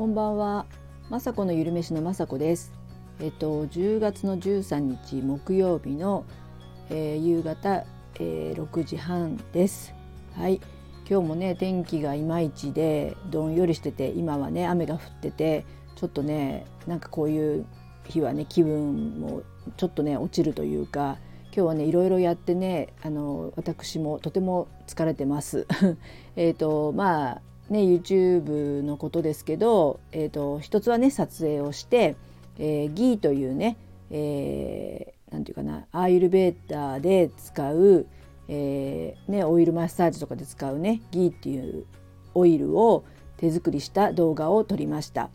こんばんは。まさこのゆるめしのまさこです。えっと10月の13日木曜日の、えー、夕方、えー、6時半です。はい。今日もね天気がいまいちでどんよりしてて今はね雨が降っててちょっとねなんかこういう日はね気分もちょっとね落ちるというか今日はねいろいろやってねあの私もとても疲れてます。えっとまあね YouTube のことですけど、えーと、一つはね撮影をして、えー、ギーというね、えー、ていうかなアーユルベーターで使う、えーね、オイルマッサージとかで使うねギーっていうオイルを手作りした動画を撮りました。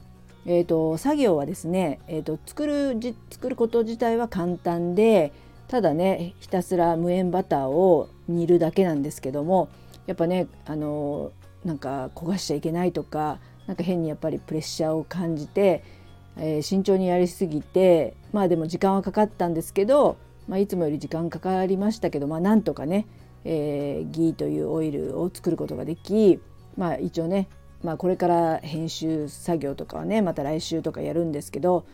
えーと、作業はですね、えーと、作るじ作ること自体は簡単でただねひたすら無塩バターを煮るだけなんですけどもやっぱねあのなんか焦がしちゃいけないとかなんか変にやっぱりプレッシャーを感じて、えー、慎重にやりすぎてまあでも時間はかかったんですけど、まあ、いつもより時間かかりましたけど、まあ、なんとかね、えー、ギーというオイルを作ることができ、まあ、一応ね、まあ、これから編集作業とかはねまた来週とかやるんですけど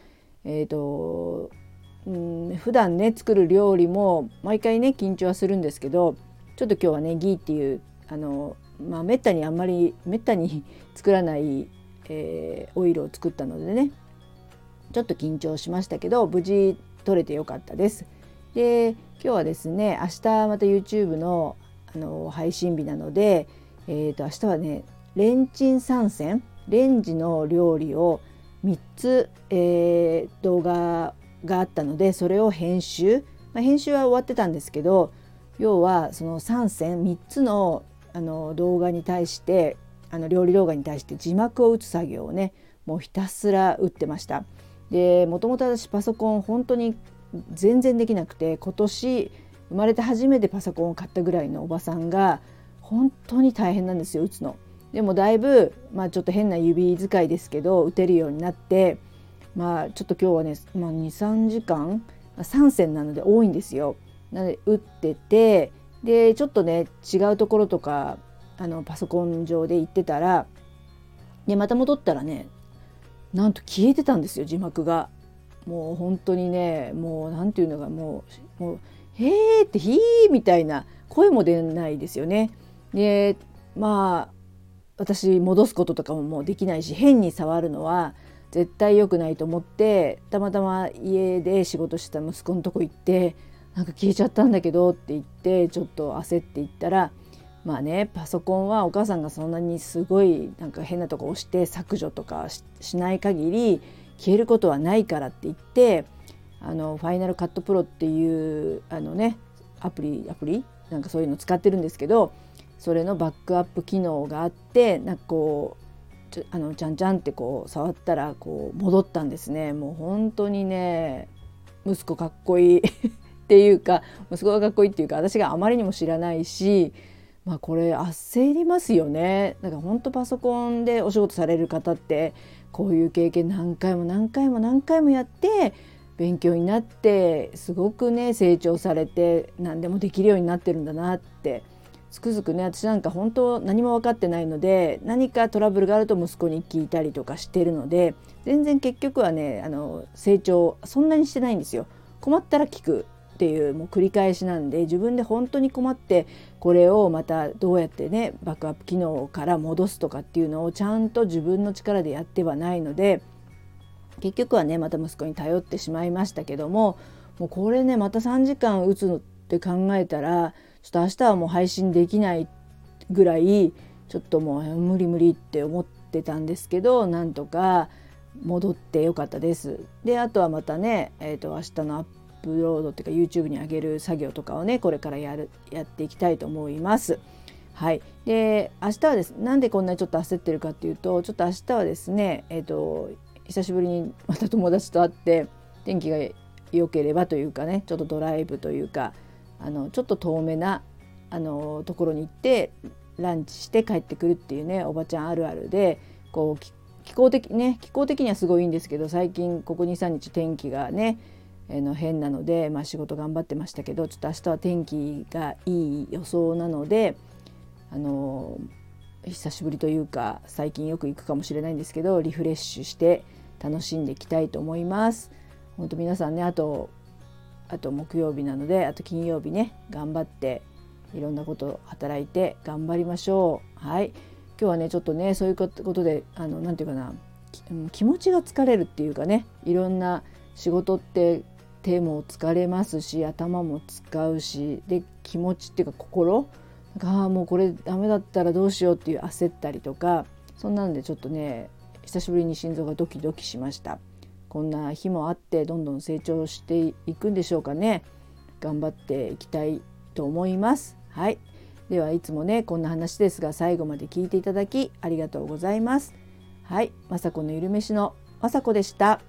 えっ、ー、とうん普段ね作る料理も毎回ね緊張はするんですけどちょっと今日はねギーっていうあのまあ、めったにあんまりめったに 作らない、えー、オイルを作ったのでねちょっと緊張しましたけど無事取れてよかったです。で今日はですね明日また YouTube のあの配信日なので、えー、と明日はねレンチン参戦レンジの料理を3つ、えー、動画があったのでそれを編集、まあ、編集は終わってたんですけど要はその3選3つのあの動画に対してあの料理動画に対して字幕を打つ作業をねもうひたすら打ってました。でもともと私パソコン本当に全然できなくて今年生まれて初めてパソコンを買ったぐらいのおばさんが本当に大変なんですよ打つの。でもだいぶ、まあ、ちょっと変な指使いですけど打てるようになってまあちょっと今日はね、まあ、23時間3線なので多いんですよ。なので打っててでちょっとね違うところとかあのパソコン上で行ってたらでまた戻ったらねなんと消えてたんですよ字幕が。もう本当にねもう何て言うのかもうもう「へーって「ひー」みたいな声も出ないですよね。でまあ私戻すこととかももうできないし変に触るのは絶対良くないと思ってたまたま家で仕事してた息子のとこ行ってなんか消えちゃったんだけどって言ってちょっと焦って言ったらまあねパソコンはお母さんがそんなにすごいなんか変なとこ押して削除とかしない限り消えることはないからって言ってあのファイナルカットプロっていうあのねアプリアプリ？なんかそういうの使ってるんですけどそれのバックアップ機能があってなんかこうちあのちゃんちゃんってこう触ったらこう戻ったんですね。もう本当にね息子かっこいい。っていうかすごいかっこいいっていうか私があまりにも知らないしまあこれ焦りますよね。だから本当パソコンでお仕事される方ってこういう経験何回も何回も何回もやって勉強になってすごくね成長されて何でもできるようになってるんだなってつくづくね私なんか本当何も分かってないので何かトラブルがあると息子に聞いたりとかしてるので全然結局はねあの成長そんなにしてないんですよ。困ったら聞くっていうもう繰り返しなんで自分で本当に困ってこれをまたどうやってねバックアップ機能から戻すとかっていうのをちゃんと自分の力でやってはないので結局はねまた息子に頼ってしまいましたけどももうこれねまた3時間打つのって考えたらちょっと明日はもう配信できないぐらいちょっともう無理無理って思ってたんですけどなんとか戻ってよかったです。であとはまたね、えーと、明日のアップロードっていうか YouTube に上げる作業とかをねこれからやるやっていきたいと思います。はい、で明日はですなんでこんなにちょっと焦ってるかっていうとちょっと明日はですねえっ、ー、と久しぶりにまた友達と会って天気が良ければというかねちょっとドライブというかあのちょっと遠めなあのところに行ってランチして帰ってくるっていうねおばちゃんあるあるでこう気候的ね気候的にはすごいいいんですけど最近ここ23日天気がねの変なので、まあ、仕事頑張ってましたけどちょっと明日は天気がいい予想なのであの久しぶりというか最近よく行くかもしれないんですけどリフレッシュして楽しんでいきたいと思います。本当皆さんねあとあと木曜日なのであと金曜日ね頑張っていろんなこと働いて頑張りましょう。はい今日はねちょっとねそういうことであの何て言うかな気持ちが疲れるっていうかねいろんな仕事って手も疲れますし頭も使うしで気持ちっていうか心がもうこれダメだったらどうしようっていう焦ったりとかそんなんでちょっとね久しぶりに心臓がドキドキしました。こんな日もあってどんどん成長していくんでしょうかね。頑張っていきたいと思います。はい。ではいつもねこんな話ですが最後まで聞いていただきありがとうございます。はい、まさこのゆるめしのまさこでした。